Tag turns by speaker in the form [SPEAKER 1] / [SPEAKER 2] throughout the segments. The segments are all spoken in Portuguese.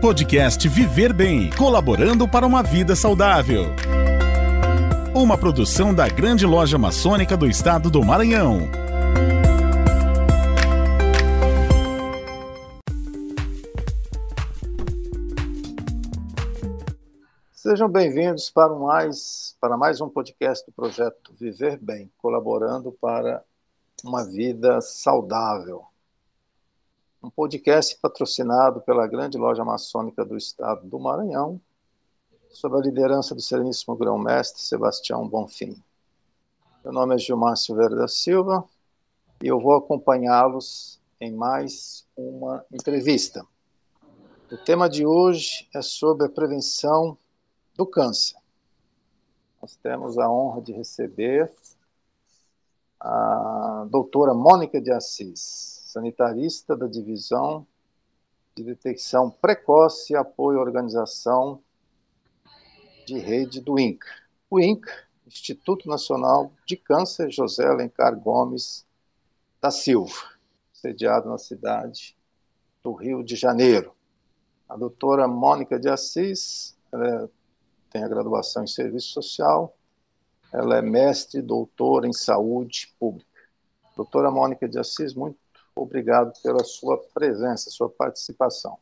[SPEAKER 1] Podcast Viver Bem, colaborando para uma vida saudável. Uma produção da Grande Loja Maçônica do Estado do Maranhão.
[SPEAKER 2] Sejam bem-vindos para mais, para mais um podcast do projeto Viver Bem, colaborando para uma vida saudável um podcast patrocinado pela grande loja maçônica do estado do Maranhão, sob a liderança do Sereníssimo Grão-Mestre Sebastião Bonfim. Meu nome é Gilmar Silveira da Silva e eu vou acompanhá-los em mais uma entrevista. O tema de hoje é sobre a prevenção do câncer. Nós temos a honra de receber a doutora Mônica de Assis sanitarista da Divisão de Detecção Precoce e Apoio à Organização de Rede do INCA. O INCA, Instituto Nacional de Câncer José Alencar Gomes da Silva, sediado na cidade do Rio de Janeiro. A doutora Mônica de Assis é, tem a graduação em Serviço Social, ela é mestre e doutora em Saúde Pública. Doutora Mônica de Assis, muito Obrigado pela sua presença, sua participação.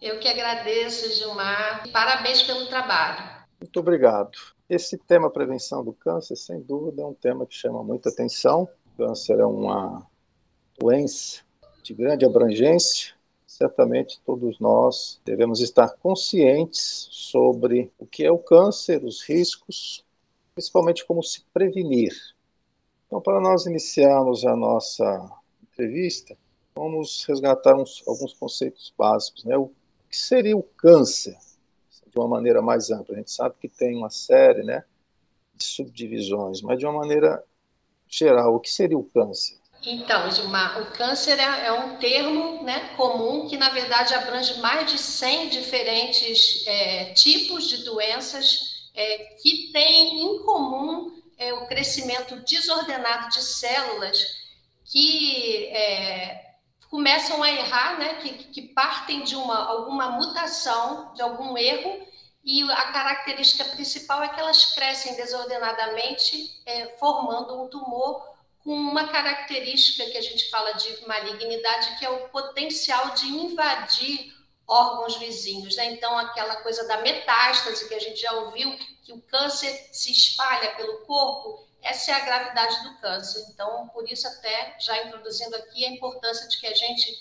[SPEAKER 3] Eu que agradeço, Gilmar. Parabéns pelo trabalho.
[SPEAKER 2] Muito obrigado. Esse tema prevenção do câncer, sem dúvida, é um tema que chama muita atenção. O câncer é uma doença de grande abrangência. Certamente todos nós devemos estar conscientes sobre o que é o câncer, os riscos, principalmente como se prevenir. Então, para nós iniciarmos a nossa entrevista, vamos resgatar uns, alguns conceitos básicos. Né? O que seria o câncer, de uma maneira mais ampla? A gente sabe que tem uma série né, de subdivisões, mas de uma maneira geral, o que seria o câncer?
[SPEAKER 3] Então, Gilmar, o câncer é, é, um termo né, comum que, na verdade, abrange mais de 100 diferentes é, tipos de doenças é, que têm em comum é, o crescimento desordenado de células que é, começam a errar, né, que, que partem de uma, alguma mutação, de algum erro, e a característica principal é que elas crescem desordenadamente, é, formando um tumor com uma característica que a gente fala de malignidade, que é o potencial de invadir órgãos vizinhos. Né? Então, aquela coisa da metástase que a gente já ouviu, que o câncer se espalha pelo corpo, essa é a gravidade do câncer. Então, por isso, até já introduzindo aqui a importância de que a gente,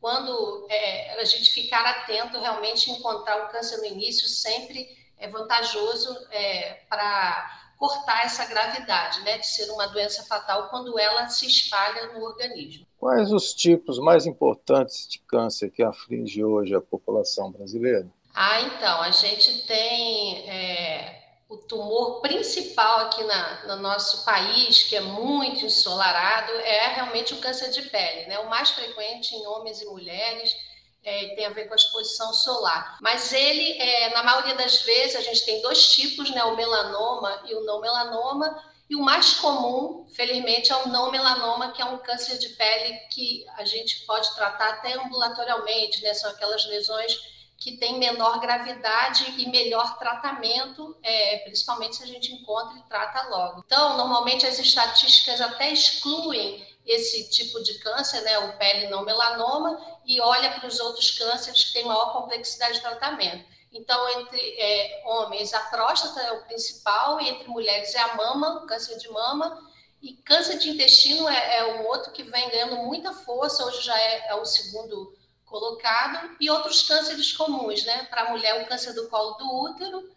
[SPEAKER 3] quando é, a gente ficar atento, realmente encontrar o câncer no início sempre é vantajoso é, para cortar essa gravidade, né, de ser uma doença fatal quando ela se espalha no organismo.
[SPEAKER 2] Quais os tipos mais importantes de câncer que aflige hoje a população brasileira?
[SPEAKER 3] Ah, então, a gente tem é, o tumor principal aqui na, no nosso país, que é muito ensolarado, é realmente o câncer de pele, né? O mais frequente em homens e mulheres. É, tem a ver com a exposição solar. Mas ele, é, na maioria das vezes, a gente tem dois tipos, né? O melanoma e o não melanoma. E o mais comum, felizmente, é o não melanoma, que é um câncer de pele que a gente pode tratar até ambulatorialmente, né? São aquelas lesões que tem menor gravidade e melhor tratamento, é, principalmente se a gente encontra e trata logo. Então, normalmente as estatísticas até excluem esse tipo de câncer, né, o pele não melanoma, e olha para os outros cânceres que têm maior complexidade de tratamento. Então, entre é, homens, a próstata é o principal, e entre mulheres é a mama, câncer de mama, e câncer de intestino é, é um outro que vem ganhando muita força, hoje já é, é o segundo colocado, e outros cânceres comuns, né? Para a mulher, o câncer do colo do útero,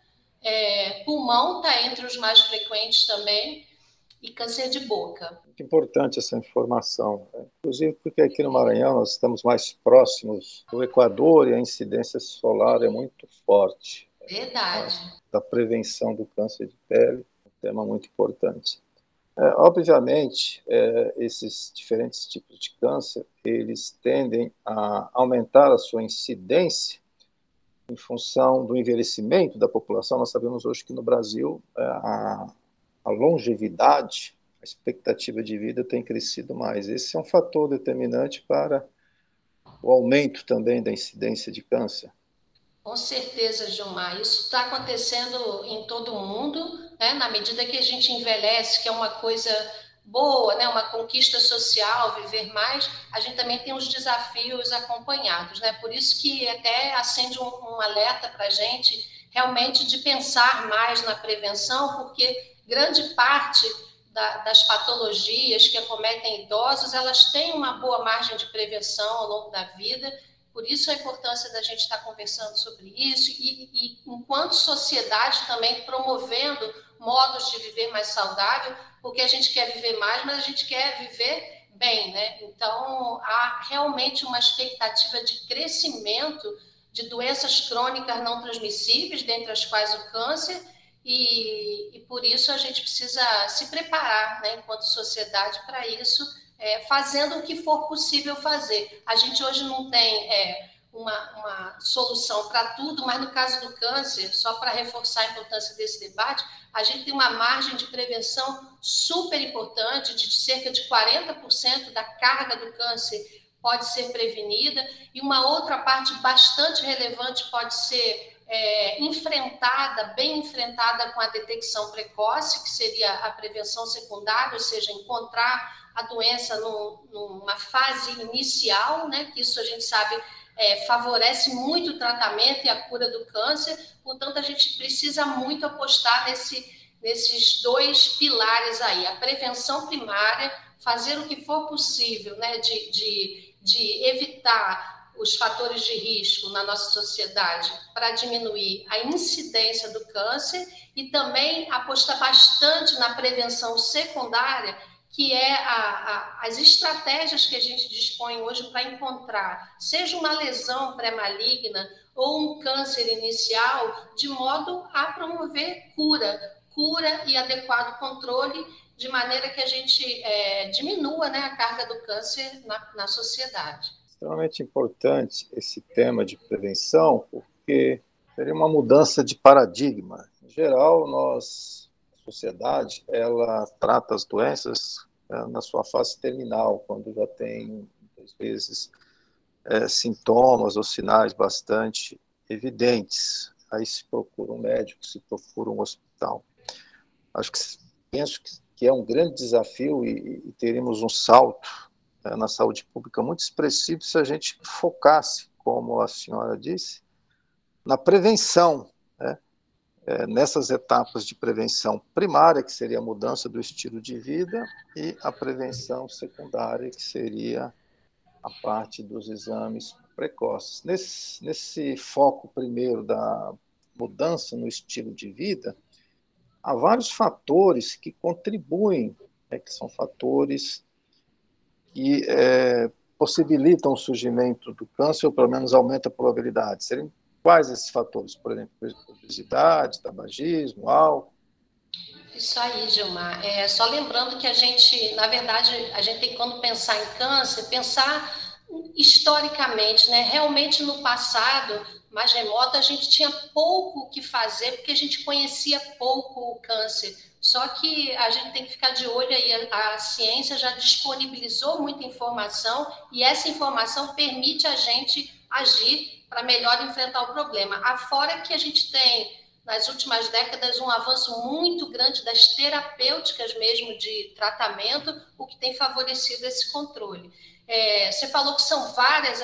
[SPEAKER 3] é, pulmão está entre os mais frequentes também, e câncer de boca.
[SPEAKER 2] Muito importante essa informação, né? inclusive porque aqui no Maranhão nós estamos mais próximos do Equador e a incidência solar é muito forte.
[SPEAKER 3] Verdade.
[SPEAKER 2] Da prevenção do câncer de pele, um tema muito importante. É, obviamente, é, esses diferentes tipos de câncer, eles tendem a aumentar a sua incidência em função do envelhecimento da população. Nós sabemos hoje que no Brasil é, a, a longevidade, a expectativa de vida tem crescido mais. Esse é um fator determinante para o aumento também da incidência de câncer?
[SPEAKER 3] Com certeza, Gilmar. Isso está acontecendo em todo mundo, né? na medida que a gente envelhece, que é uma coisa boa, né? uma conquista social, viver mais, a gente também tem os desafios acompanhados. Né? Por isso que até acende um, um alerta para a gente realmente de pensar mais na prevenção, porque grande parte da, das patologias que acometem idosos, elas têm uma boa margem de prevenção ao longo da vida, por isso a importância da gente estar conversando sobre isso e, e enquanto sociedade também promovendo modos de viver mais saudável, porque a gente quer viver mais, mas a gente quer viver bem, né? Então há realmente uma expectativa de crescimento de doenças crônicas não transmissíveis, dentre as quais o câncer, e, e por isso a gente precisa se preparar, né, enquanto sociedade, para isso, é, fazendo o que for possível fazer. A gente hoje não tem é, uma, uma solução para tudo, mas no caso do câncer, só para reforçar a importância desse debate, a gente tem uma margem de prevenção super importante, de cerca de 40% da carga do câncer pode ser prevenida, e uma outra parte bastante relevante pode ser é, enfrentada, bem enfrentada com a detecção precoce, que seria a prevenção secundária, ou seja, encontrar a doença numa fase inicial, né, que isso a gente sabe é, favorece muito o tratamento e a cura do câncer, portanto, a gente precisa muito apostar nesse, nesses dois pilares aí, a prevenção primária, fazer o que for possível, né, de, de de evitar os fatores de risco na nossa sociedade para diminuir a incidência do câncer e também apostar bastante na prevenção secundária, que é a, a, as estratégias que a gente dispõe hoje para encontrar, seja uma lesão pré-maligna ou um câncer inicial, de modo a promover cura, cura e adequado controle de maneira que a gente é, diminua né, a carga do câncer na, na sociedade.
[SPEAKER 2] Extremamente importante esse tema de prevenção, porque seria uma mudança de paradigma. Em geral, nós, sociedade, ela trata as doenças é, na sua fase terminal, quando já tem, às vezes, é, sintomas ou sinais bastante evidentes. Aí se procura um médico, se procura um hospital. Acho que penso que é um grande desafio e, e teremos um salto né, na saúde pública muito expressivo se a gente focasse, como a senhora disse, na prevenção, né, é, nessas etapas de prevenção primária, que seria a mudança do estilo de vida, e a prevenção secundária, que seria a parte dos exames precoces. Nesse, nesse foco primeiro da mudança no estilo de vida, há vários fatores que contribuem, né, que são fatores que é, possibilitam o surgimento do câncer, ou pelo menos aumenta a probabilidade. Seriam quais esses fatores? Por exemplo, obesidade, tabagismo, álcool?
[SPEAKER 3] Isso aí, Gilmar. É, só lembrando que a gente, na verdade, a gente tem quando pensar em câncer, pensar historicamente, né? Realmente no passado, mais remota, a gente tinha pouco o que fazer, porque a gente conhecia pouco o câncer. Só que a gente tem que ficar de olho aí, a, a ciência já disponibilizou muita informação e essa informação permite a gente agir para melhor enfrentar o problema. Afora que a gente tem, nas últimas décadas, um avanço muito grande das terapêuticas mesmo de tratamento, o que tem favorecido esse controle. É, você falou que são vários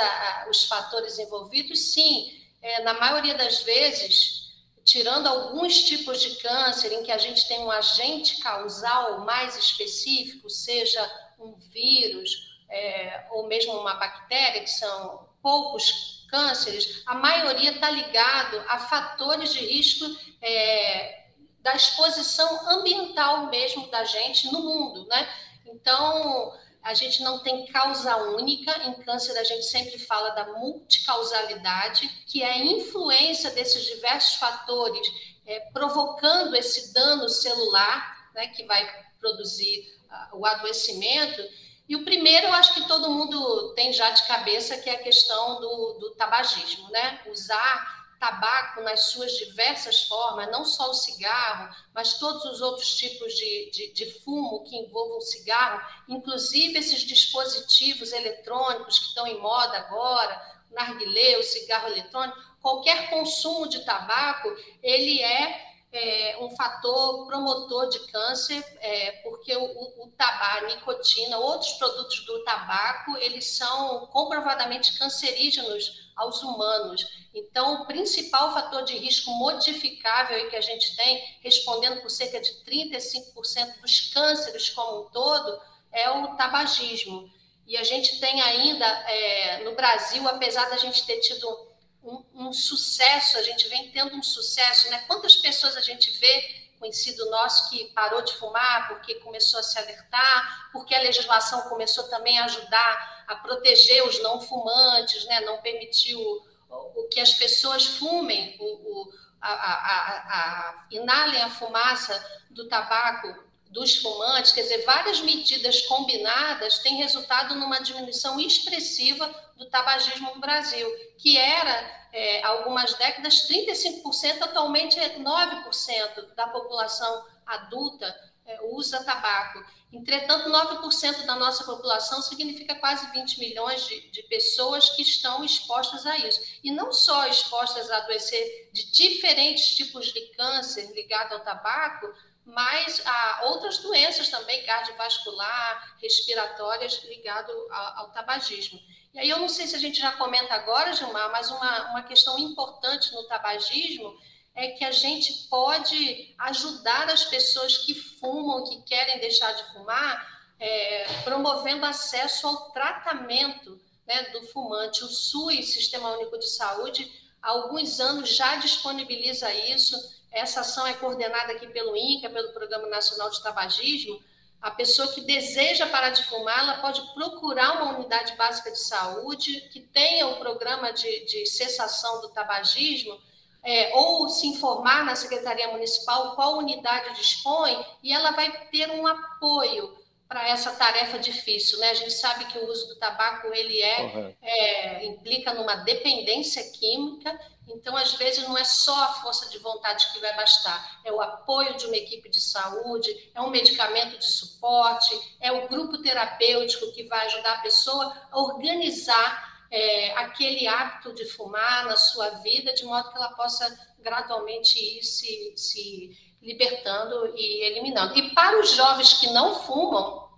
[SPEAKER 3] os fatores envolvidos, sim, é, na maioria das vezes, tirando alguns tipos de câncer em que a gente tem um agente causal mais específico, seja um vírus é, ou mesmo uma bactéria, que são poucos cânceres, a maioria está ligado a fatores de risco é, da exposição ambiental mesmo da gente no mundo, né? Então, a gente não tem causa única. Em câncer, a gente sempre fala da multicausalidade, que é a influência desses diversos fatores é, provocando esse dano celular, né, que vai produzir uh, o adoecimento. E o primeiro, eu acho que todo mundo tem já de cabeça, que é a questão do, do tabagismo, né? Usar tabaco nas suas diversas formas, não só o cigarro, mas todos os outros tipos de, de, de fumo que envolvam cigarro, inclusive esses dispositivos eletrônicos que estão em moda agora, o narguilé, o cigarro eletrônico, qualquer consumo de tabaco, ele é é, um fator promotor de câncer, é, porque o, o, tabaco, a nicotina, outros produtos do tabaco, eles são comprovadamente cancerígenos aos humanos. Então, o principal fator de risco modificável que a gente tem, respondendo por cerca de 35% dos cânceres como um todo, é o tabagismo. E a gente tem ainda, é, no Brasil, apesar da gente ter tido um, um, sucesso, a gente vem tendo um sucesso, né? Quantas pessoas a gente vê, conhecido nosso, que parou de fumar porque começou a se alertar, porque a legislação começou também a ajudar a proteger os não fumantes, né? Não permitiu o, o que as pessoas fumem, o, o a, a, a, inalem a fumaça do tabaco dos fumantes, quer dizer, várias medidas combinadas têm resultado numa diminuição expressiva do tabagismo no Brasil, que era, é, algumas décadas, 35%, atualmente é 9% da população adulta é, usa tabaco. Entretanto, 9% da nossa população significa quase 20 milhões de, de, pessoas que estão expostas a isso. E não só expostas a adoecer de diferentes tipos de câncer ligado ao tabaco, mas há outras doenças também cardiovascular, respiratórias ligado ao, ao, tabagismo. E aí eu não sei se a gente já comenta agora, Gilmar, mas uma, uma questão importante no tabagismo é que a gente pode ajudar as pessoas que fumam, que querem deixar de fumar, é, promovendo acesso ao tratamento né, do fumante. O SUS, Sistema Único de Saúde, há alguns anos já disponibiliza isso essa ação é coordenada aqui pelo INCA, pelo Programa Nacional de Tabagismo. A pessoa que deseja parar de fumar, ela pode procurar uma unidade básica de saúde que tenha o um programa de, de cessação do tabagismo, é, ou se informar na Secretaria Municipal qual unidade dispõe, e ela vai ter um apoio para essa tarefa difícil, né? A gente sabe que o uso do tabaco ele é, é, implica numa dependência química, então às vezes não é só a força de vontade que vai bastar, é o apoio de uma equipe de saúde, é um medicamento de suporte, é o grupo terapêutico que vai ajudar a pessoa a organizar é, aquele hábito de fumar na sua vida, de modo que ela possa gradualmente ir se, se libertando e eliminando. E para os jovens que não fumam,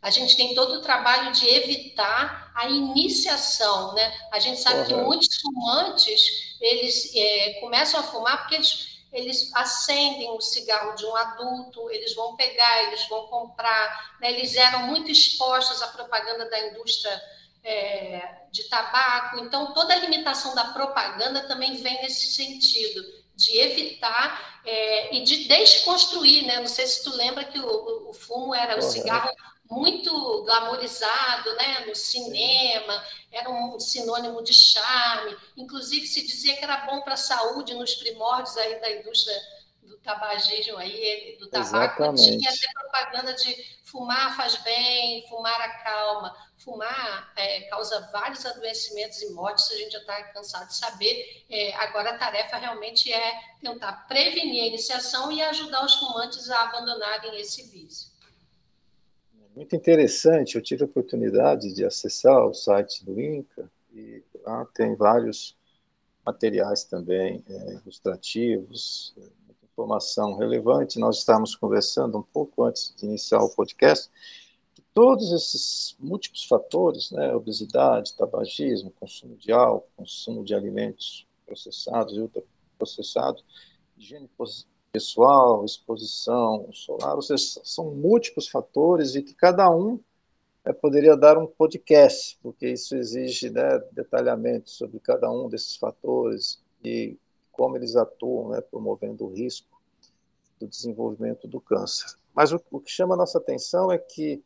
[SPEAKER 3] a gente tem todo o trabalho de evitar a iniciação, né? A gente sabe que muitos fumantes, eles é, começam a fumar porque eles, eles acendem o cigarro de um adulto, eles vão pegar, eles vão comprar, né? eles eram muito expostos à propaganda da indústria é, de tabaco, então toda a limitação da propaganda também vem nesse sentido, de evitar é, e de desconstruir, né? Não sei se tu lembra que o, o fumo era o cigarro muito glamourizado, né? No cinema, era um sinônimo de charme. Inclusive se dizia que era bom para a saúde nos primórdios aí da indústria do tabagismo aí, do tabaco, Exatamente. tinha até propaganda de fumar faz bem, fumar acalma. Fumar é, causa vários adoecimentos e mortes, a gente já está cansado de saber. É, agora a tarefa realmente é tentar prevenir a iniciação e ajudar os fumantes a abandonarem esse vício.
[SPEAKER 2] Muito interessante, eu tive a oportunidade de acessar o site do INCA e lá tem vários materiais também é, ilustrativos, informação relevante. Nós estávamos conversando um pouco antes de iniciar o podcast que todos esses múltiplos fatores, né, obesidade, tabagismo, consumo de álcool, consumo de alimentos processados e ultraprocessados, higiene pessoal, exposição solar, ou seja, são múltiplos fatores e que cada um é, poderia dar um podcast, porque isso exige né, detalhamento sobre cada um desses fatores e como eles atuam, né, promovendo o risco do desenvolvimento do câncer. Mas o, o que chama a nossa atenção é que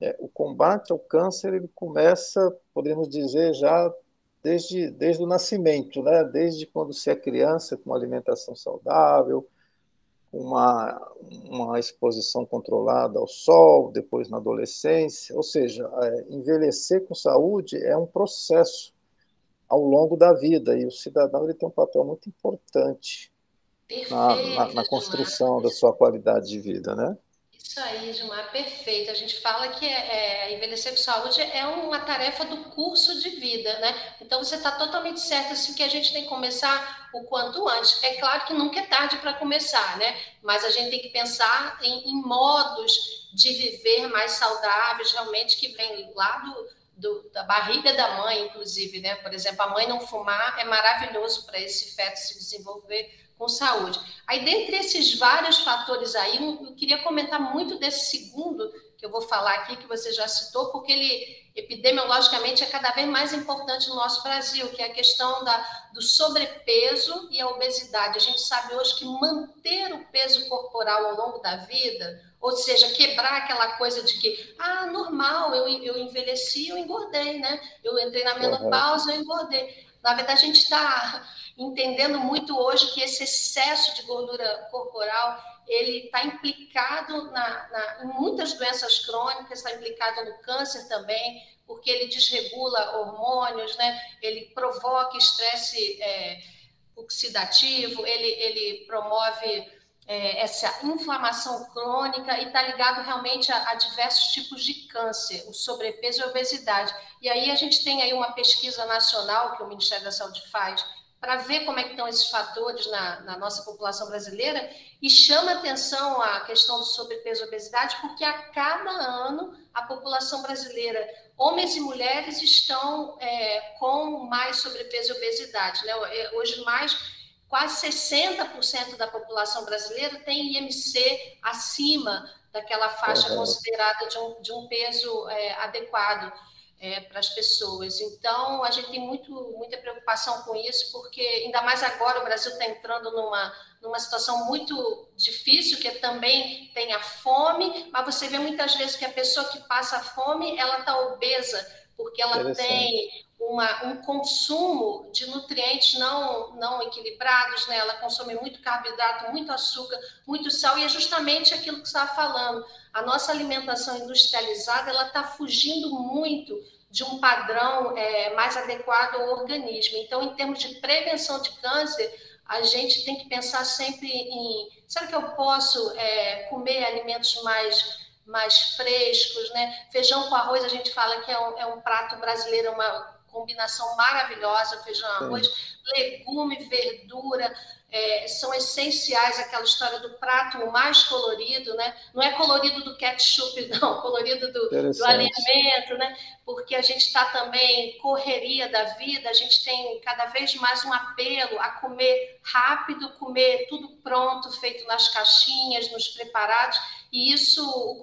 [SPEAKER 2] é, o combate ao câncer ele começa, poderíamos dizer, já desde, desde o nascimento, né? desde quando se é criança, com alimentação saudável, uma, uma exposição controlada ao sol, depois na adolescência, ou seja, é, envelhecer com saúde é um processo ao longo da vida, e o cidadão ele tem um papel muito importante
[SPEAKER 3] Perfeito,
[SPEAKER 2] na, na, na construção da sua qualidade de vida, né?
[SPEAKER 3] Isso aí, Gilmar, perfeito. A gente fala que é, é, envelhecer com saúde é uma tarefa do curso de vida, né? Então você está totalmente certo assim que a gente tem que começar o quanto antes. É claro que nunca é tarde para começar, né? Mas a gente tem que pensar em, em, modos de viver mais saudáveis, realmente que vem lá do, do, da barriga da mãe, inclusive, né? Por exemplo, a mãe não fumar é maravilhoso para esse feto se desenvolver com saúde. Aí, dentre esses vários fatores aí, eu queria comentar muito desse segundo que eu vou falar aqui, que você já citou, porque ele epidemiologicamente é cada vez mais importante no nosso Brasil, que é a questão da, do sobrepeso e a obesidade. A gente sabe hoje que manter o peso corporal ao longo da vida, ou seja, quebrar aquela coisa de que, ah, normal, eu, eu envelheci, eu engordei, né? Eu entrei na menopausa, eu engordei. Na verdade, a gente está entendendo muito hoje que esse excesso de gordura corporal ele está implicado na, na, em muitas doenças crônicas, está implicado no câncer também, porque ele desregula hormônios, né? ele provoca estresse é, oxidativo, ele, ele promove é, essa inflamação crônica e está ligado realmente a, a, diversos tipos de câncer, o sobrepeso e a obesidade. E aí a gente tem aí uma pesquisa nacional que o Ministério da Saúde faz para ver como é que estão esses fatores na, na, nossa população brasileira e chama atenção a questão do sobrepeso e obesidade, porque a cada ano a população brasileira, homens e mulheres, estão é, com mais sobrepeso e obesidade. Né? Hoje mais quase 60% da população brasileira tem IMC acima daquela faixa uhum. considerada de um, de um peso é, adequado é, para as pessoas. Então, a gente tem muito, muita preocupação com isso, porque ainda mais agora o Brasil está entrando numa, numa situação muito difícil, que também tem a fome, mas você vê muitas vezes que a pessoa que passa fome, ela está obesa, porque ela tem uma, um consumo de nutrientes não, não equilibrados, né? ela consome muito carboidrato, muito açúcar, muito sal, e é justamente aquilo que você estava falando. A nossa alimentação industrializada ela está fugindo muito de um padrão é, mais adequado ao organismo. Então, em termos de prevenção de câncer, a gente tem que pensar sempre em será que eu posso é, comer alimentos mais mais frescos, né? Feijão com arroz, a gente fala que é um, é um prato brasileiro, é uma combinação maravilhosa, feijão, arroz, legume, verdura, são essenciais aquela história do prato mais colorido, né? Não é colorido do ketchup, não, colorido do, do alimento, né? Porque a gente está também correria da vida, a gente tem cada vez mais um apelo a comer rápido, comer tudo pronto, feito nas caixinhas, nos preparados. E isso,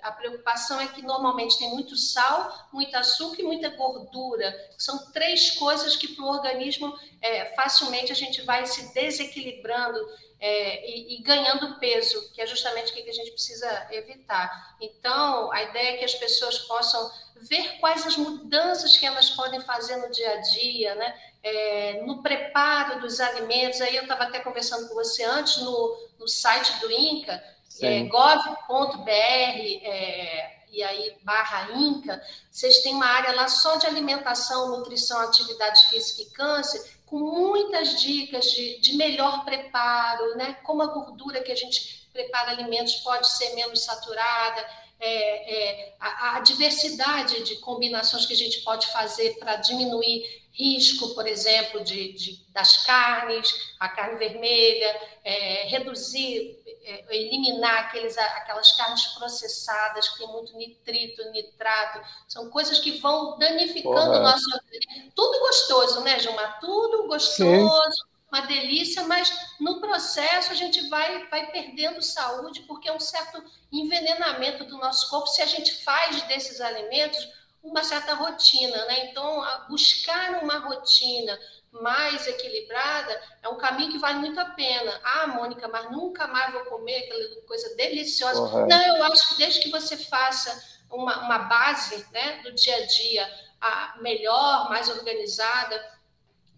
[SPEAKER 3] a preocupação é que normalmente tem muito sal, muito açúcar e muita gordura. São três coisas que para o organismo é, facilmente a gente vai se desequilibrando é, e, e, ganhando peso, que é justamente o que a gente precisa evitar. Então, a ideia é que as pessoas possam ver quais as mudanças que elas podem fazer no dia a dia, né? É, no preparo dos alimentos. Aí eu estava até conversando com você antes no, no site do INCA, é, gov.br é, e aí barra INCA, vocês têm uma área lá só de alimentação, nutrição, atividade física e câncer, com muitas dicas de, de melhor preparo, né? Como a gordura que a gente prepara alimentos pode ser menos saturada, é, é, a, a, diversidade de combinações que a gente pode fazer para diminuir risco, por exemplo, de, de, das carnes, a carne vermelha, é, reduzir, é, eliminar aqueles, aquelas carnes processadas que tem muito nitrito, nitrato, são coisas que vão danificando o nosso. Tudo gostoso, né, Gilmar? Tudo gostoso. Sim uma delícia, mas no processo a gente vai, vai perdendo saúde, porque é um certo envenenamento do nosso corpo se a gente faz desses alimentos uma certa rotina, né? Então, buscar uma rotina mais equilibrada é um caminho que vale muito a pena. Ah, Mônica, mas nunca mais vou comer aquela coisa deliciosa. Não, eu acho que desde que você faça uma, uma base né, do dia a dia a melhor, mais organizada,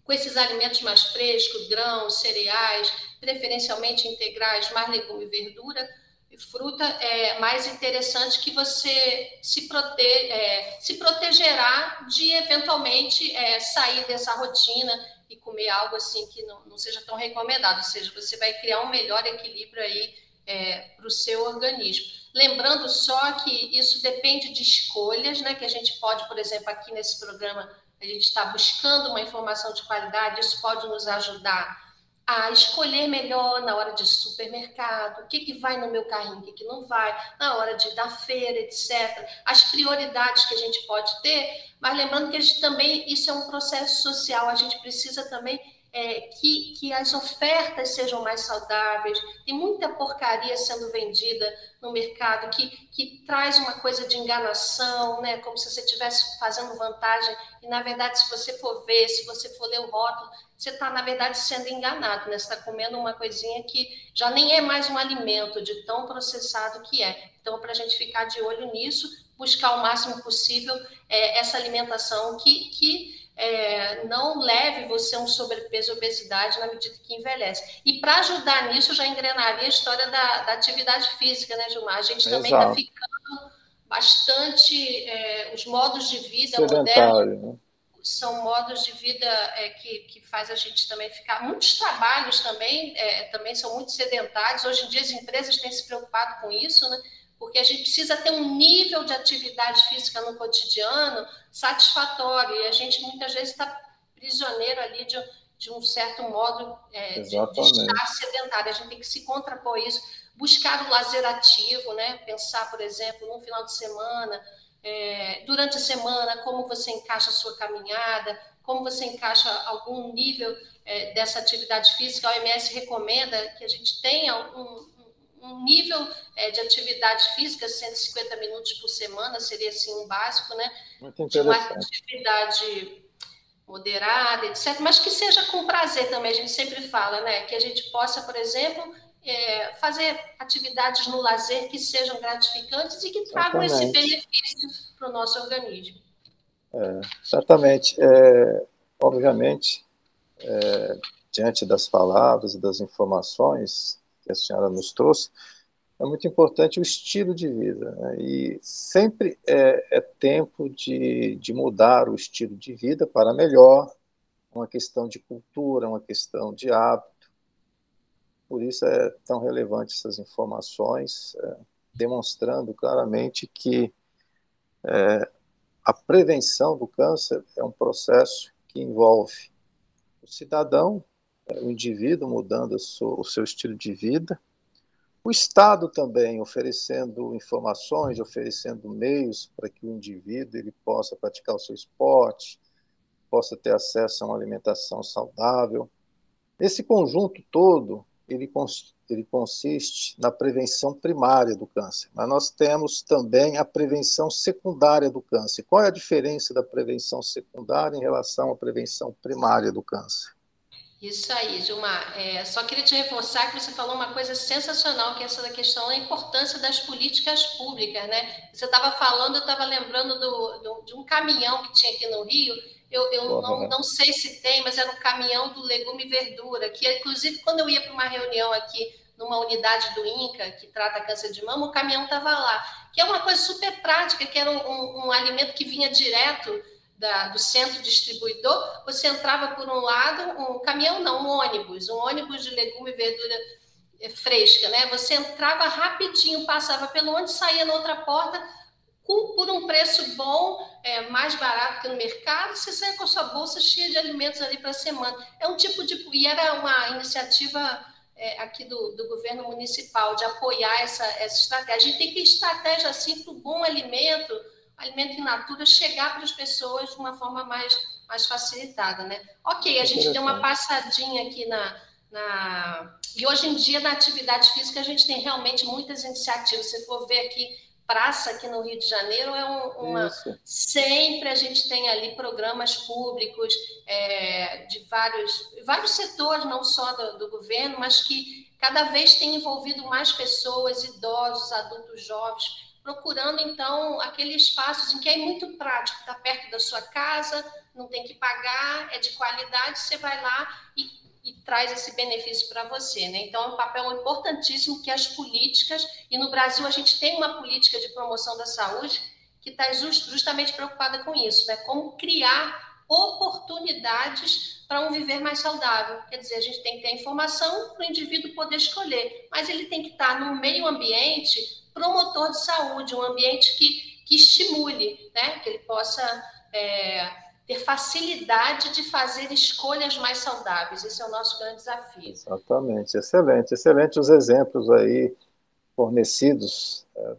[SPEAKER 3] com esses alimentos mais frescos, grãos, cereais, preferencialmente integrais, mais legume e verdura, fruta é mais interessante que você se, prote é, se protegerá de eventualmente é, sair dessa rotina e comer algo assim que não, não seja tão recomendado, ou seja, você vai criar um melhor equilíbrio aí é, para o seu organismo. Lembrando só que isso depende de escolhas, né? Que a gente pode, por exemplo, aqui nesse programa, a gente está buscando uma informação de qualidade, isso pode nos ajudar a escolher melhor na hora de supermercado, o que, que vai no meu carrinho, o que, que não vai, na hora de da feira, etc. As prioridades que a gente pode ter, mas lembrando que a gente também isso é um processo social, a gente precisa também é, que, que as ofertas sejam mais saudáveis. Tem muita porcaria sendo vendida no mercado que, que traz uma coisa de enganação, né? como se você estivesse fazendo vantagem. E, na verdade, se você for ver, se você for ler o rótulo, você está, na verdade, sendo enganado. Né? Você está comendo uma coisinha que já nem é mais um alimento, de tão processado que é. Então, para a gente ficar de olho nisso, buscar o máximo possível é, essa alimentação que, que é, não leve você a um sobrepeso e obesidade na medida que envelhece. E para ajudar nisso, já engrenaria a história da, da atividade física, né, Gilmar? A gente também está ficando bastante. É, os modos de vida modernos né? são modos de vida é, que, que faz a gente também ficar. Muitos trabalhos também, é, também são muito sedentários. Hoje em dia, as empresas têm se preocupado com isso, né? Porque a gente precisa ter um nível de atividade física no cotidiano satisfatório, e a gente muitas vezes está prisioneiro ali de, de um certo modo é, de, de, estar sedentário. A gente tem que se contrapor isso, buscar o lazer ativo, né? pensar, por exemplo, num final de semana, é, durante a semana, como você encaixa a sua caminhada, como você encaixa algum nível é, dessa atividade física. A OMS recomenda que a gente tenha um, um nível é, de atividade física, 150 minutos por semana, seria assim um básico, né?
[SPEAKER 2] De
[SPEAKER 3] uma atividade moderada, etc., mas que seja com prazer também, a gente sempre fala, né? Que a gente possa, por exemplo, é, fazer atividades no lazer que sejam gratificantes e que tragam esse benefício para o nosso organismo.
[SPEAKER 2] É, exatamente. É, obviamente, é, diante das palavras e das informações, que a senhora nos trouxe, é muito importante o estilo de vida. Né? E sempre é, é tempo de, de mudar o estilo de vida para melhor, uma questão de cultura, uma questão de hábito. Por isso é tão relevante essas informações, é, demonstrando claramente que é, a prevenção do câncer é um processo que envolve o cidadão o indivíduo mudando o seu estilo de vida, o Estado também oferecendo informações, oferecendo meios para que o indivíduo ele possa praticar o seu esporte, possa ter acesso a uma alimentação saudável. Esse conjunto todo, ele, ele consiste na prevenção primária do câncer, mas nós temos também a prevenção secundária do câncer. Qual é a diferença da prevenção secundária em relação à prevenção primária do câncer?
[SPEAKER 3] Isso aí, Gilmar. É, só queria te reforçar que você falou uma coisa sensacional, que é essa da questão da importância das políticas públicas, né? Você estava falando, eu estava lembrando do, do, de um caminhão que tinha aqui no Rio, eu, eu não, não sei se tem, mas era um caminhão do legume e verdura, que inclusive quando eu ia para uma reunião aqui numa unidade do INCA, que trata câncer de mama, o caminhão estava lá, que é uma coisa super prática, que era um, um, um alimento que vinha direto da, do centro distribuidor, você entrava por um lado, um caminhão não, um ônibus, um ônibus de legume e verdura eh, fresca, né? Você entrava rapidinho, passava pelo onde saía na outra porta, com, por um preço bom, é, mais barato que no mercado, você saia com a sua bolsa cheia de alimentos ali para a semana. É um tipo de. E era uma iniciativa é, aqui do, do, governo municipal de apoiar essa, essa estratégia. A gente tem que estratégia assim para o bom alimento alimento in natura chegar para as pessoas de uma forma mais, mais facilitada, né? Ok, a gente deu uma passadinha aqui na, na... E hoje em dia, na atividade física, a gente tem realmente muitas iniciativas. Se for ver aqui, praça aqui no Rio de Janeiro, é um, uma... Sempre a gente tem ali programas públicos é, de vários, vários setores, não só do, do governo, mas que cada vez tem envolvido mais pessoas, idosos, adultos jovens, procurando então aqueles espaços em que é muito prático, está perto da sua casa, não tem que pagar, é de qualidade, você vai lá e, e traz esse benefício para você, né? Então é um papel importantíssimo que as políticas e no Brasil a gente tem uma política de promoção da saúde que está justamente preocupada com isso, né? Como criar oportunidades para um viver mais saudável. Quer dizer, a gente tem que ter informação para o indivíduo poder escolher, mas ele tem que estar no meio ambiente promotor de saúde, um ambiente que, que estimule, né? que ele possa é, ter facilidade de fazer escolhas mais saudáveis. Esse é o nosso grande desafio.
[SPEAKER 2] Exatamente, excelente, excelente os exemplos aí fornecidos. É,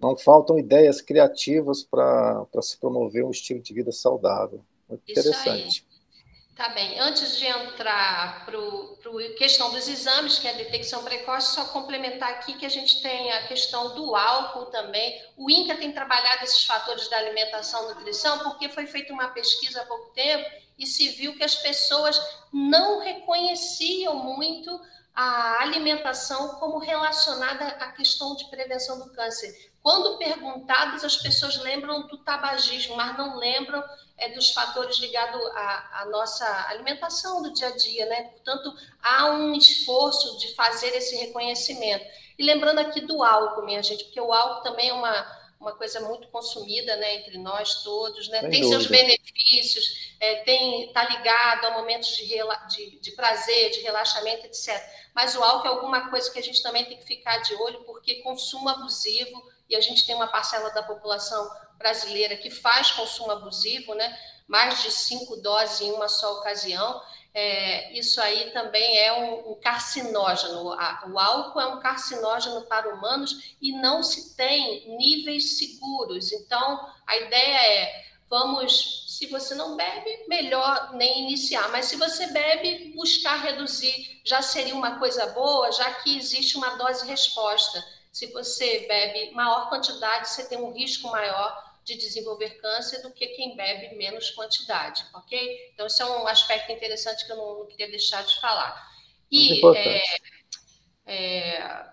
[SPEAKER 2] não faltam ideias criativas para se promover um estilo de vida saudável. Muito Isso interessante.
[SPEAKER 3] Aí. Tá bem. Antes de entrar para a questão dos exames, que é a detecção precoce, só complementar aqui que a gente tem a questão do álcool também. O INCA tem trabalhado esses fatores da alimentação e nutrição, porque foi feita uma pesquisa há pouco tempo e se viu que as pessoas não reconheciam muito a alimentação como relacionada à questão de prevenção do câncer. Quando perguntadas, as pessoas lembram do tabagismo, mas não lembram é, dos fatores ligados à, à, nossa alimentação do dia a dia, né? Portanto, há um esforço de fazer esse reconhecimento. E lembrando aqui do álcool, minha gente, porque o álcool também é uma, uma coisa muito consumida né, entre nós todos, né? tem seus benefícios, é, tem está ligado a momentos de, de, de, prazer, de relaxamento, etc. Mas o álcool é alguma coisa que a gente também tem que ficar de olho, porque consumo abusivo, e a gente tem uma parcela da população brasileira que faz consumo abusivo, né? mais de cinco doses em uma só ocasião, é, isso aí também é um, um carcinógeno. O álcool é um carcinógeno para humanos e não se tem níveis seguros. Então, a ideia é: vamos, se você não bebe, melhor nem iniciar, mas se você bebe, buscar reduzir já seria uma coisa boa, já que existe uma dose-resposta. Se você bebe maior quantidade, você tem um risco maior de desenvolver câncer do que quem bebe menos quantidade, ok? Então, isso é um aspecto interessante que eu não, não queria deixar de falar. E, é, é,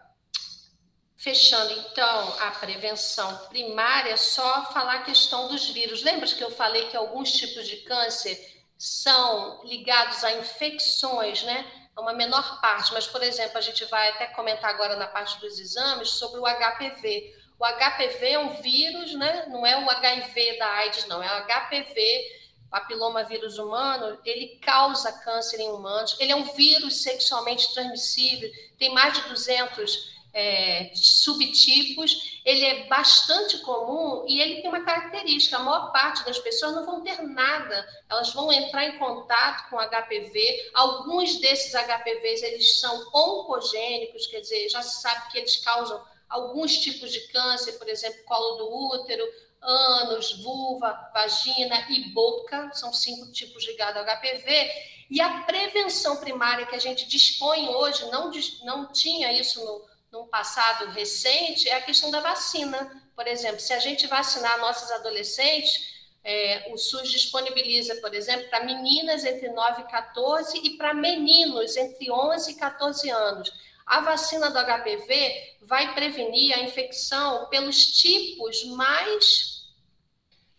[SPEAKER 3] fechando, então, a prevenção primária, só falar a questão dos vírus. Lembra que eu falei que alguns tipos de câncer são ligados a infecções, né? Uma menor parte, mas, por exemplo, a gente vai até comentar agora na parte dos exames sobre o HPV. O HPV é um vírus, né? não é o HIV da AIDS, não, é o HPV, papiloma vírus humano, ele causa câncer em humanos, ele é um vírus sexualmente transmissível, tem mais de 200 é, subtipos, ele é bastante comum e ele tem uma característica: a maior parte das pessoas não vão ter nada, elas vão entrar em contato com HPV. Alguns desses HPVs eles são oncogênicos, quer dizer, já se sabe que eles causam alguns tipos de câncer, por exemplo, colo do útero, ânus, vulva, vagina e boca, são cinco tipos ligados ao HPV. E a prevenção primária que a gente dispõe hoje, não, não tinha isso no num passado recente, é a questão da vacina. Por exemplo, se a gente vacinar nossas adolescentes, é, o SUS disponibiliza, por exemplo, para meninas entre 9 e 14 e para meninos entre 11 e 14 anos. A vacina do HPV vai prevenir a infecção pelos tipos mais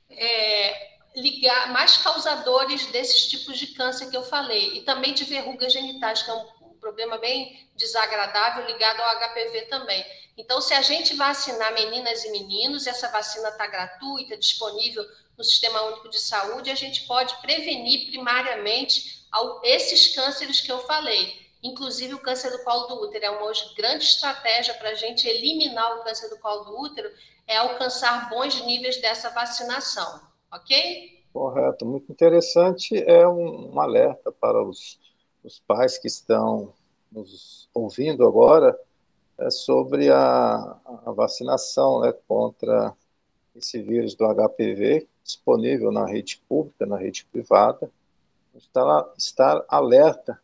[SPEAKER 3] é, ligar, mais causadores desses tipos de câncer que eu falei, e também de verrugas genitais, que é um problema bem desagradável ligado ao HPV também. Então, se a gente vacinar meninas e meninos, essa vacina está gratuita, disponível no Sistema Único de Saúde, a gente pode prevenir primariamente esses cânceres que eu falei. Inclusive, o câncer do colo do útero é uma grande estratégia para a gente eliminar o câncer do colo do útero, é alcançar bons níveis dessa vacinação, ok?
[SPEAKER 2] Correto, muito interessante. É um, um alerta para os os pais que estão nos ouvindo agora é sobre a, a vacinação né, contra esse vírus do HPV, disponível na rede pública, na rede privada, estar, estar alerta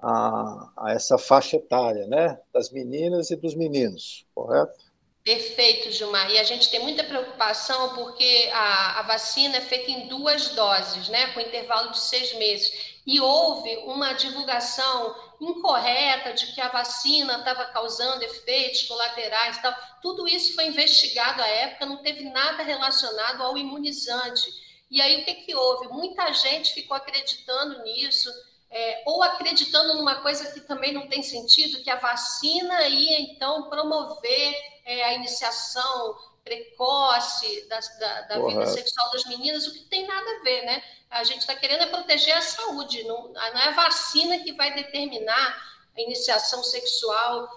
[SPEAKER 2] a, a, essa faixa etária, né, das meninas e dos meninos, correto?
[SPEAKER 3] Perfeito, Gilmar. E a gente tem muita preocupação porque a, a vacina é feita em duas doses, né, com intervalo de seis meses e houve uma divulgação incorreta de que a vacina estava causando efeitos colaterais e tal. Tudo isso foi investigado à época, não teve nada relacionado ao imunizante. E aí o que, que houve? Muita gente ficou acreditando nisso, é, ou acreditando numa coisa que também não tem sentido, que a vacina ia então promover é, a iniciação precoce da, da, da vida sexual das meninas, o que tem nada a ver, né? A gente está querendo é proteger a saúde, não, não é a vacina que vai determinar a iniciação sexual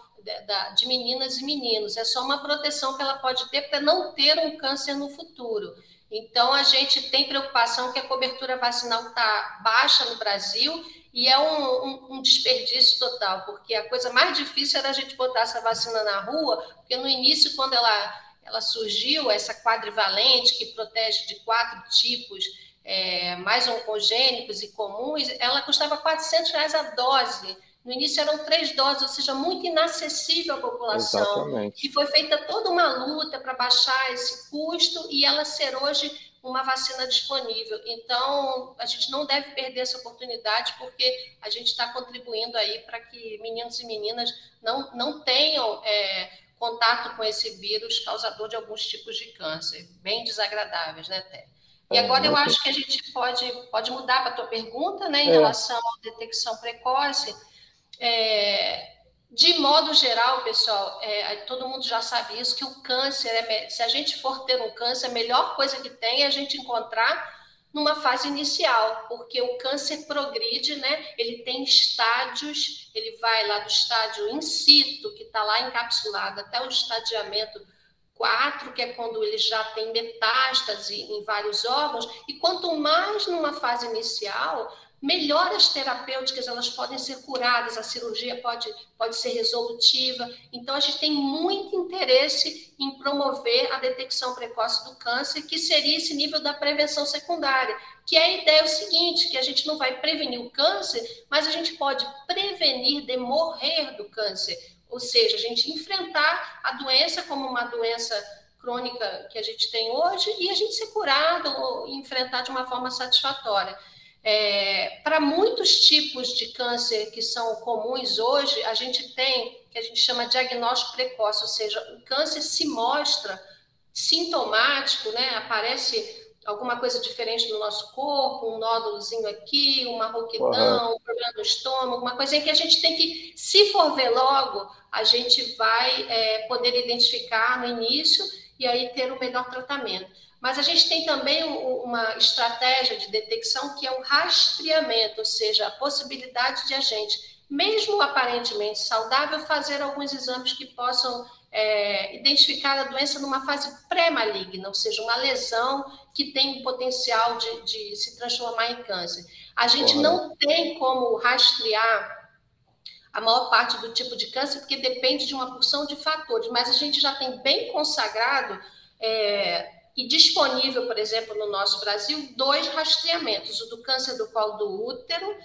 [SPEAKER 3] de meninas e meninos, é só uma proteção que ela pode ter para não ter um câncer no futuro. Então, a gente tem preocupação que a cobertura vacinal está baixa no Brasil e é um, um, um, desperdício total, porque a coisa mais difícil era a gente botar essa vacina na rua, porque no início, quando ela, ela surgiu, essa quadrivalente, que protege de quatro tipos, é, mais oncogênicos e comuns, ela custava 400 reais a dose. No início eram três doses, ou seja, muito inacessível à população. Exatamente. E foi feita toda uma luta para baixar esse custo e ela ser hoje uma vacina disponível. Então, a gente não deve perder essa oportunidade, porque a gente está contribuindo aí para que meninos e meninas não, não tenham é, contato com esse vírus causador de alguns tipos de câncer, bem desagradáveis, né, Té? E é, agora eu acho que a gente pode, pode mudar para a tua pergunta, né, em é. relação à detecção precoce. É, de modo geral, pessoal, é, todo mundo já sabe isso, que o câncer, é, se a gente for ter um câncer, a melhor coisa que tem é a gente encontrar numa fase inicial, porque o câncer progride, né? Ele tem estágios, ele vai lá do estágio in situ, que está lá encapsulado, até o estadiamento 4, que é quando ele já tem metástase em vários órgãos, e quanto mais numa fase inicial, melhoras terapêuticas elas podem ser curadas, a cirurgia pode, pode ser resolutiva. Então, a gente tem muito interesse em promover a detecção precoce do câncer, que seria esse nível da prevenção secundária, que é a ideia é o seguinte, que a gente não vai prevenir o câncer, mas a gente pode prevenir de morrer do câncer, ou seja, a gente enfrentar a doença como uma doença crônica que a gente tem hoje e a gente ser curado ou enfrentar de uma forma satisfatória. É, para muitos tipos de câncer que são comuns hoje, a gente tem que a gente chama de diagnóstico precoce, ou seja, o câncer se mostra sintomático, né? Aparece alguma coisa diferente no nosso corpo, um nódulozinho aqui, uma rouquidão, uhum. um problema no estômago, uma coisa em que a gente tem que, se for ver logo, a gente vai é, poder identificar no início e aí ter o melhor tratamento. Mas a gente tem também uma estratégia de detecção que é o rastreamento, ou seja, a possibilidade de a gente, mesmo aparentemente saudável, fazer alguns exames que possam é, identificar a doença numa fase pré-maligna, ou seja, uma lesão que tem o potencial de, de se transformar em câncer. A gente não tem como rastrear a maior parte do tipo de câncer, porque depende de uma porção de fatores, mas a gente já tem bem consagrado. É, e disponível, por exemplo, no nosso Brasil, dois rastreamentos: o do câncer do colo do útero,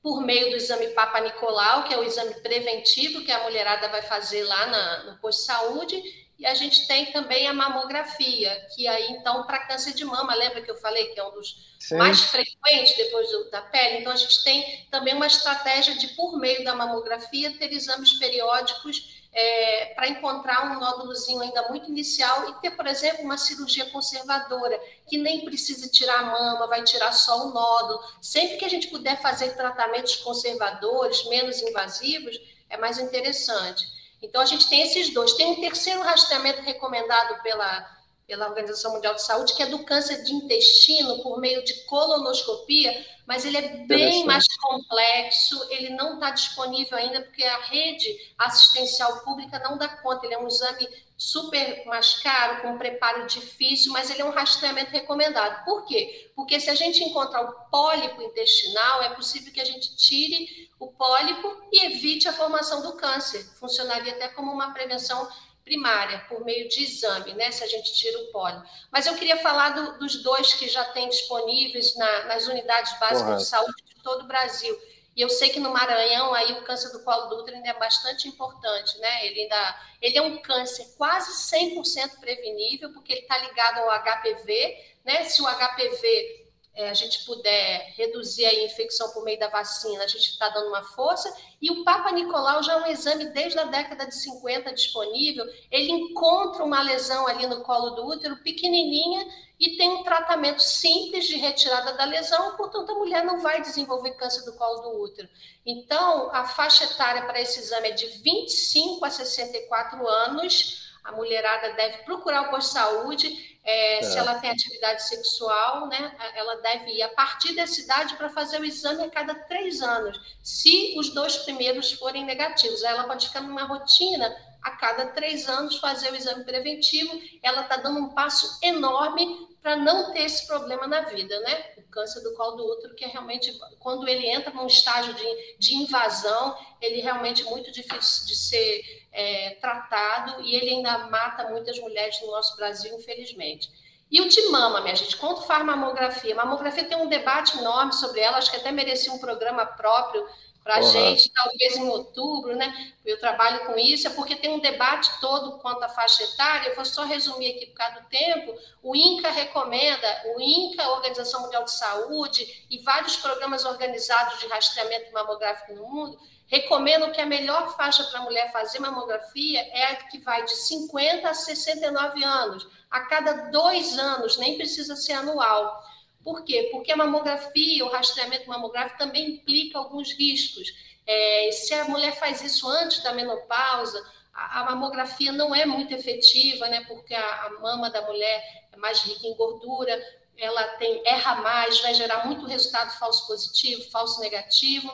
[SPEAKER 3] por meio do exame Papa Nicolau, que é o exame preventivo que a mulherada vai fazer lá na, no posto de saúde, e a gente tem também a mamografia, que aí, então, para câncer de mama, lembra que eu falei que é um dos Sim. mais frequentes depois do, da pele? Então, a gente tem também uma estratégia de, por meio da mamografia, ter exames periódicos é, para encontrar um nódulozinho ainda muito inicial e ter, por exemplo, uma cirurgia conservadora, que nem precisa tirar a mama, vai tirar só o nódulo. Sempre que a gente puder fazer tratamentos conservadores, menos invasivos, é mais interessante. Então, a gente tem esses dois. Tem um terceiro rastreamento recomendado pela, pela Organização Mundial de Saúde, que é do câncer de intestino por meio de colonoscopia, mas ele é bem mais complexo, ele não está disponível ainda porque a rede assistencial pública não dá conta, ele é um exame super mais caro, com um preparo difícil, mas ele é um rastreamento recomendado. Por quê? Porque se a gente encontrar o pólipo intestinal, é possível que a gente tire o pólipo e evite a formação do câncer. Funcionaria até como uma prevenção primária, por meio de exame, né, se a gente tira o pólen. Mas eu queria falar do, dos dois que já tem disponíveis na, nas unidades básicas Correto. de saúde de todo o Brasil. E eu sei que no Maranhão aí o câncer do colo do útero ainda é bastante importante, né? Ele ainda ele é um câncer quase 100% prevenível, porque ele está ligado ao HPV, né? Se o HPV é, a gente puder reduzir a infecção por meio da vacina, a gente está dando uma força. E o Papa Nicolau já é um exame desde a década de 50 disponível. Ele encontra uma lesão ali no colo do útero, pequenininha, e tem um tratamento simples de retirada da lesão, portanto, a mulher não vai desenvolver câncer do colo do útero. Então, a faixa etária para esse exame é de 25 a 64 anos. A mulherada deve procurar o posto de saúde é, é. Se ela tem atividade sexual, né, ela deve ir a partir dessa idade para fazer o exame a cada três anos, se os dois primeiros forem negativos. Aí ela pode ficar numa rotina a cada três anos fazer o exame preventivo. Ela está dando um passo enorme para não ter esse problema na vida, né? Câncer do colo do útero, que é realmente, quando ele entra num estágio de, de invasão, ele é realmente muito difícil de ser é, tratado e ele ainda mata muitas mulheres no nosso Brasil, infelizmente. E o de mama, minha gente, quanto faz mamografia? Mamografia tem um debate enorme sobre ela, acho que até merecia um programa próprio para a gente, talvez em outubro, né? Eu trabalho com isso, é porque tem um debate todo quanto à faixa etária. Eu vou só resumir aqui por causa do tempo. O INCA recomenda, o INCA, a Organização Mundial de Saúde, e vários programas organizados de rastreamento mamográfico no mundo, recomendam que a melhor faixa para a mulher fazer mamografia é a que vai de 50 a 69 anos, a cada dois anos, nem precisa ser anual. Por quê? Porque a mamografia, o rastreamento mamográfico também implica alguns riscos. É, se a mulher faz isso antes da menopausa, a, a mamografia não é muito efetiva, né? Porque a, a, mama da mulher é mais rica em gordura, ela tem erra mais, vai gerar muito resultado falso positivo, falso negativo.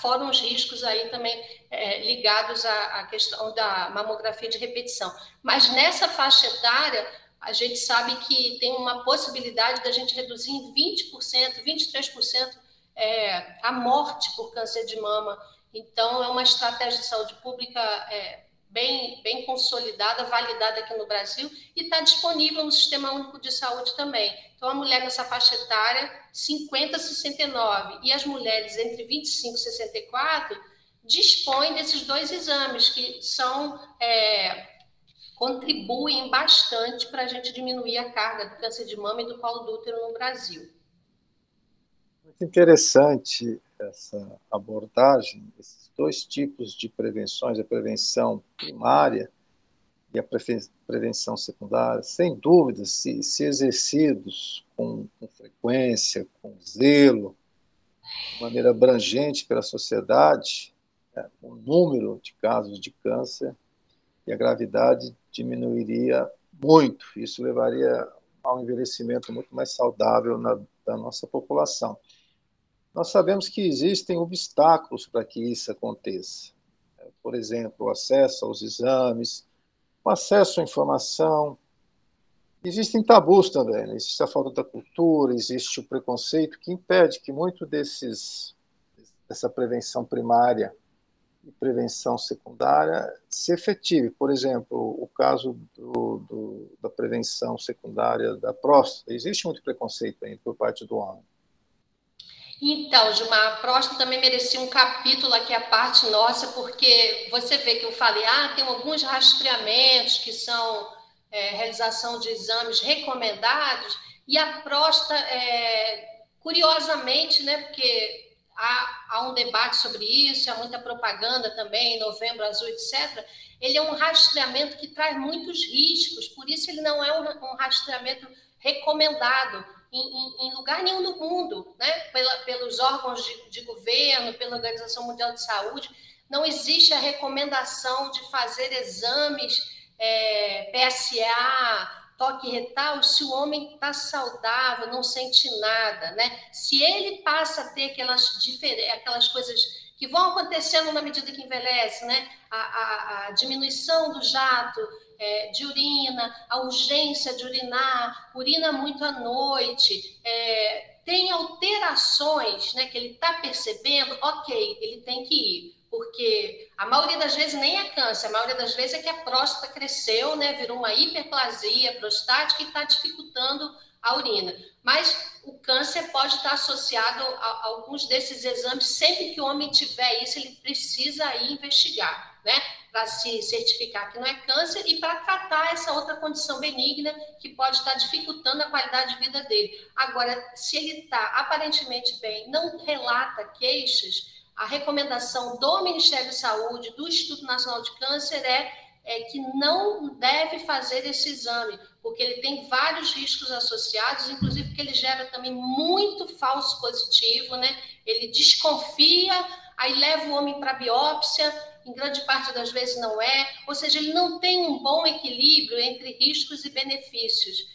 [SPEAKER 3] Fora os riscos aí também é, ligados à, à questão da mamografia de repetição. Mas nessa faixa etária, a gente sabe que tem uma possibilidade da gente reduzir em 20%, 23% é, a morte por câncer de mama. Então, é uma estratégia de saúde pública é, bem, bem consolidada, validada aqui no Brasil e está disponível no Sistema Único de Saúde também. Então, a mulher nessa faixa etária, 50 a 69, e as mulheres entre 25 e 64, dispõem desses dois exames, que são é, contribuem bastante para a gente diminuir a carga do câncer de mama e do colo do útero no Brasil.
[SPEAKER 2] Muito interessante essa abordagem, esses dois tipos de prevenções, a prevenção primária e a prevenção secundária, sem dúvida, se, se exercidos com, com frequência, com zelo, de maneira abrangente pela sociedade, é, o número de casos de câncer e a gravidade diminuiria muito. Isso levaria a um envelhecimento muito mais saudável na, da nossa população. Nós sabemos que existem obstáculos para que isso aconteça. Por exemplo, o acesso aos exames, o acesso à informação. Existem tabus também, né? existe a falta da cultura, existe o preconceito que impede que muito desses dessa prevenção primária e prevenção secundária se efetive. Por exemplo, o caso do, do, da prevenção secundária da próstata, existe muito preconceito ainda por parte do homem.
[SPEAKER 3] Então, Gilmar, a próstata também merecia um capítulo aqui à parte nossa, porque você vê que eu falei, ah, tem alguns rastreamentos que são é, realização de exames recomendados, e a próstata, é, curiosamente, né, porque há, há um debate sobre isso, há muita propaganda também, novembro azul, etc. Ele é um rastreamento que traz muitos riscos, por isso ele não é um, um rastreamento recomendado em, em, em, lugar nenhum do mundo, né? Pela, pelos órgãos de, de governo, pela Organização Mundial de Saúde. Não existe a recomendação de fazer exames é, PSA, toque retal se o homem está saudável, não sente nada, né? Se ele passa a ter aquelas, aquelas coisas que vão acontecendo na medida que envelhece, né? A, a, a diminuição do jato é, de urina, a urgência de urinar, urina muito à noite, é, tem alterações, né? Que ele está percebendo, ok, ele tem que ir porque a maioria das vezes nem é câncer, a maioria das vezes é que a próstata cresceu, né, virou uma hiperplasia prostática e está dificultando a urina. Mas o câncer pode estar associado a, alguns desses exames. Sempre que o homem tiver isso, ele precisa investigar, né? para se certificar que não é câncer e para tratar essa outra condição benigna que pode estar dificultando a qualidade de vida dele. Agora, se ele está aparentemente bem, não relata queixas, a recomendação do Ministério da Saúde, do Instituto Nacional de Câncer é, é que não deve fazer esse exame, porque ele tem vários riscos associados, inclusive porque ele gera também muito falso positivo, né? Ele desconfia, aí leva o homem para biópsia, em grande parte das vezes não é, ou seja, ele não tem um bom equilíbrio entre riscos e benefícios.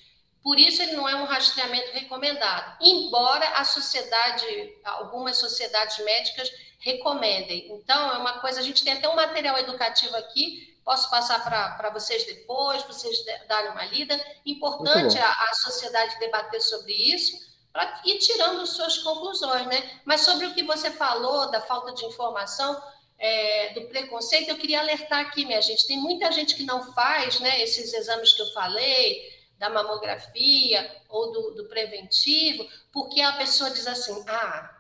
[SPEAKER 3] Por isso, ele não é um rastreamento recomendado, embora a sociedade, algumas sociedades médicas recomendem. Então, é uma coisa, a gente tem até um material educativo aqui, posso passar para vocês depois, para vocês darem uma lida. Importante a, a sociedade debater sobre isso, para ir tirando suas conclusões, né? Mas sobre o que você falou da falta de informação, é, do preconceito, eu queria alertar aqui, minha gente. Tem muita gente que não faz né, esses exames que eu falei, da mamografia ou do, do preventivo, porque a pessoa diz assim: ah,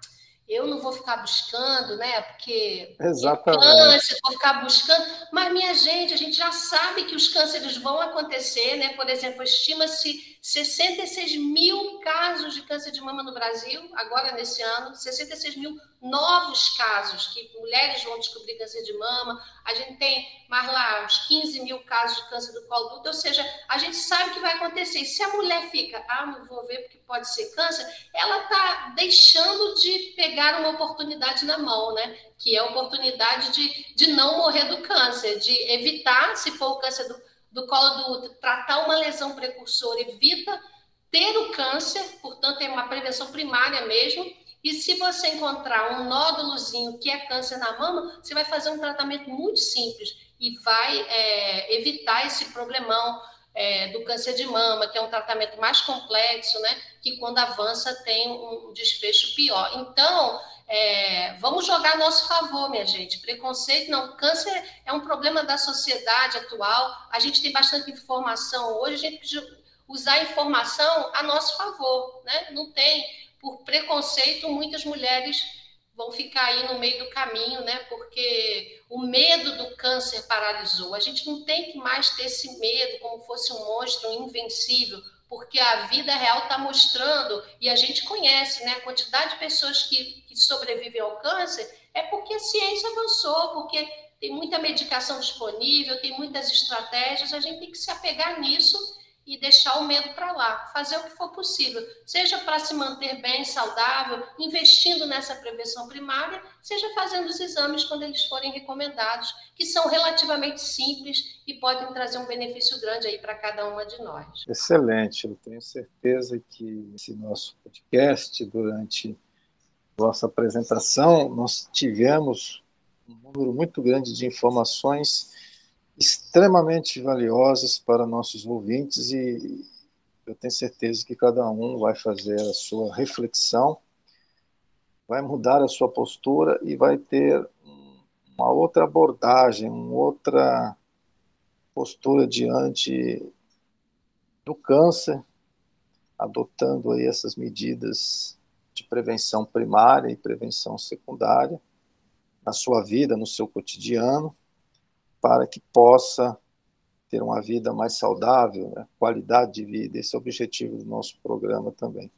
[SPEAKER 3] eu não vou ficar buscando, né? Porque
[SPEAKER 2] Exatamente.
[SPEAKER 3] câncer, vou ficar buscando. Mas, minha gente, a gente já sabe que os cânceres vão acontecer, né? Por exemplo, estima-se 66 mil casos de câncer de mama no Brasil, agora nesse ano, 66 mil novos casos que mulheres vão descobrir câncer de mama. A gente tem mais lá uns 15 mil casos de câncer do colo do útero, ou seja, a gente sabe que vai acontecer. E se a mulher fica, ah, não vou ver porque pode ser câncer, ela está deixando de pegar uma oportunidade na mão, né? Que é a oportunidade de, de não morrer do câncer, de evitar, se for o câncer do, do colo do útero, tratar uma lesão precursora, evita ter o câncer, portanto, é uma prevenção primária mesmo e se você encontrar um nódulozinho que é câncer na mama, você vai fazer um tratamento muito simples e vai é, evitar esse problemão é, do câncer de mama, que é um tratamento mais complexo, né? Que quando avança tem um desfecho pior. Então, é, vamos jogar a nosso favor, minha gente. Preconceito, não. Câncer é um problema da sociedade atual. A gente tem bastante informação hoje, a gente precisa usar a informação a nosso favor, né? Não tem por preconceito, muitas mulheres vão ficar aí no meio do caminho, né? Porque o medo do câncer paralisou. A gente não tem que mais ter esse medo como fosse um monstro invencível, porque a vida real está mostrando, e a gente conhece, né? A quantidade de pessoas que, que sobrevivem ao câncer é porque a ciência avançou, porque tem muita medicação disponível, tem muitas estratégias, a gente tem que se apegar nisso e deixar o medo para lá, fazer o que for possível, seja para se manter bem, saudável, investindo nessa prevenção primária, seja fazendo os exames quando eles forem recomendados, que são relativamente simples e podem trazer um benefício grande aí para cada uma de nós.
[SPEAKER 2] Excelente, eu tenho certeza que esse nosso podcast, durante nossa apresentação, nós tivemos um número muito grande de informações extremamente valiosas para nossos ouvintes e eu tenho certeza que cada um vai fazer a sua reflexão, vai mudar a sua postura e vai ter uma outra abordagem, uma outra postura diante do câncer, adotando aí essas medidas de prevenção primária e prevenção secundária na sua vida, no seu cotidiano para que possa ter uma vida mais saudável, né? qualidade de vida. Esse é o objetivo do nosso programa também.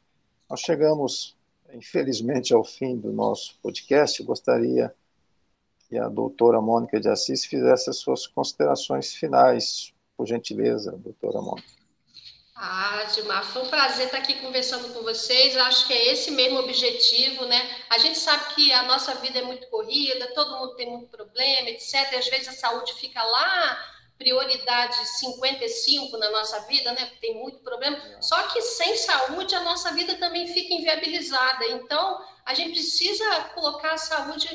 [SPEAKER 2] Nós chegamos, infelizmente, ao fim do nosso podcast. Eu gostaria que a doutora Mônica de Assis fizesse as suas considerações finais, por gentileza, doutora Mônica.
[SPEAKER 3] Ah, Gilmar, foi um prazer estar aqui conversando com vocês. Acho que é esse mesmo objetivo, né? A gente sabe que a nossa vida é muito corrida, todo mundo tem muito problema, etc. E às vezes a saúde fica lá, prioridade 55 na nossa vida, né? Porque tem muito problema. Só que sem saúde a nossa vida também fica inviabilizada. Então, a gente precisa colocar a saúde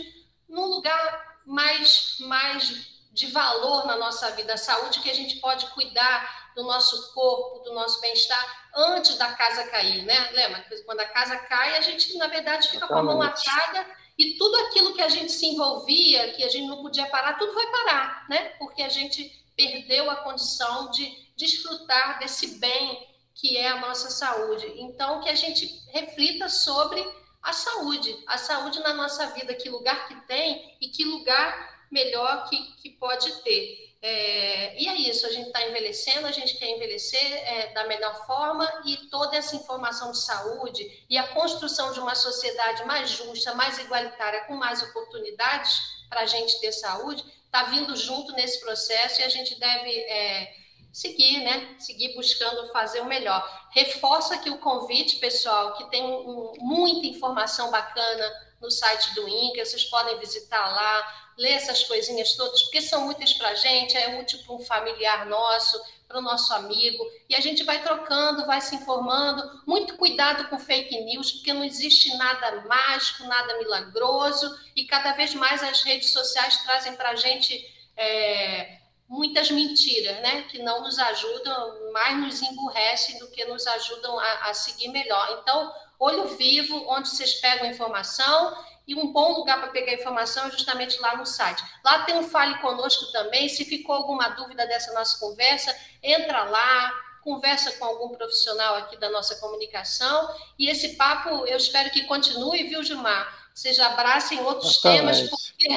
[SPEAKER 3] num lugar mais, mais de valor na nossa vida. A saúde que a gente pode cuidar do nosso corpo, do nosso bem-estar, antes da casa cair, né? Lembra? Quando a casa cai, a gente, na verdade, fica com a mão atada e tudo aquilo que a gente se envolvia, que a gente não podia parar, tudo vai parar, né? Porque a gente perdeu a condição de desfrutar desse bem que é a nossa saúde. Então, que a gente reflita sobre a saúde, a saúde na nossa vida, que lugar que tem e que lugar melhor que, que pode ter. É, e é isso, a gente está envelhecendo, a gente quer envelhecer é, da melhor forma e toda essa informação de saúde e a construção de uma sociedade mais justa, mais igualitária, com mais oportunidades para a gente ter saúde, está vindo junto nesse processo e a gente deve é, seguir, né? Seguir buscando fazer o melhor. Reforça aqui o convite, pessoal, que tem um, muita informação bacana no site do INCA, vocês podem visitar lá, ler essas coisinhas todas, porque são muitas para a gente, é útil para um familiar nosso, para o nosso amigo, e a gente vai trocando, vai se informando. Muito cuidado com fake news, porque não existe nada mágico, nada milagroso, e cada vez mais as redes sociais trazem para a gente é, muitas mentiras, né? Que não nos ajudam, mais nos emburrecem do que nos ajudam a, a seguir melhor. Então, olho vivo, onde vocês pegam informação e um bom lugar para pegar informação é justamente lá no site. Lá tem um Fale Conosco também. Se ficou alguma dúvida dessa nossa conversa, entra lá, conversa com algum profissional aqui da nossa comunicação. E esse papo eu espero que continue, viu, Gilmar? Vocês abracem outros temas, porque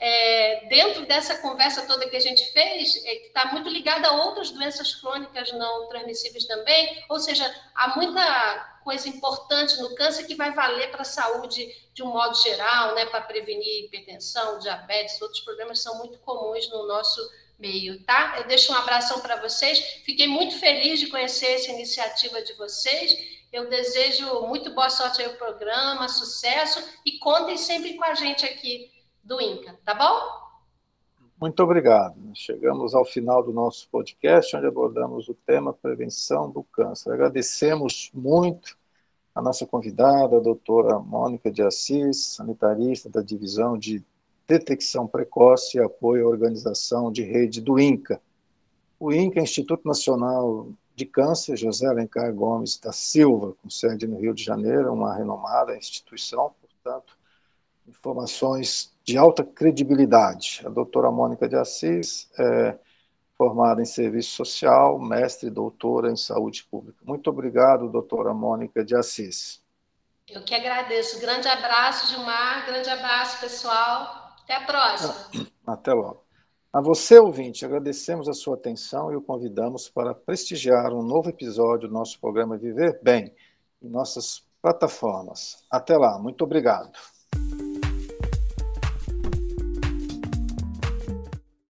[SPEAKER 3] é, dentro dessa conversa toda que a gente fez, é, está muito ligada a outras doenças crônicas não transmissíveis também, ou seja, há muita coisa importante no câncer que vai valer para a saúde de um modo geral, né, para prevenir hipertensão, diabetes, outros problemas são muito comuns no nosso meio, tá? Eu deixo um abração para vocês. Fiquei muito feliz de conhecer essa iniciativa de vocês. Eu desejo muito boa sorte ao programa, sucesso e contem sempre com a gente aqui do INCA, tá bom?
[SPEAKER 2] Muito obrigado. Chegamos ao final do nosso podcast, onde abordamos o tema prevenção do câncer. Agradecemos muito a nossa convidada, a doutora Mônica de Assis, sanitarista da Divisão de Detecção Precoce e Apoio à Organização de Rede do INCA. O INCA, Instituto Nacional de Câncer, José Alencar Gomes da Silva, com sede no Rio de Janeiro, uma renomada instituição, portanto, informações de alta credibilidade. A doutora Mônica de Assis é formada em serviço social, mestre e doutora em saúde pública. Muito obrigado, doutora Mônica de Assis.
[SPEAKER 3] Eu que agradeço. Grande abraço, Gilmar. Grande abraço, pessoal. Até a próxima.
[SPEAKER 2] Até logo. A você, ouvinte, agradecemos a sua atenção e o convidamos para prestigiar um novo episódio do nosso programa Viver Bem em nossas plataformas. Até lá. Muito obrigado.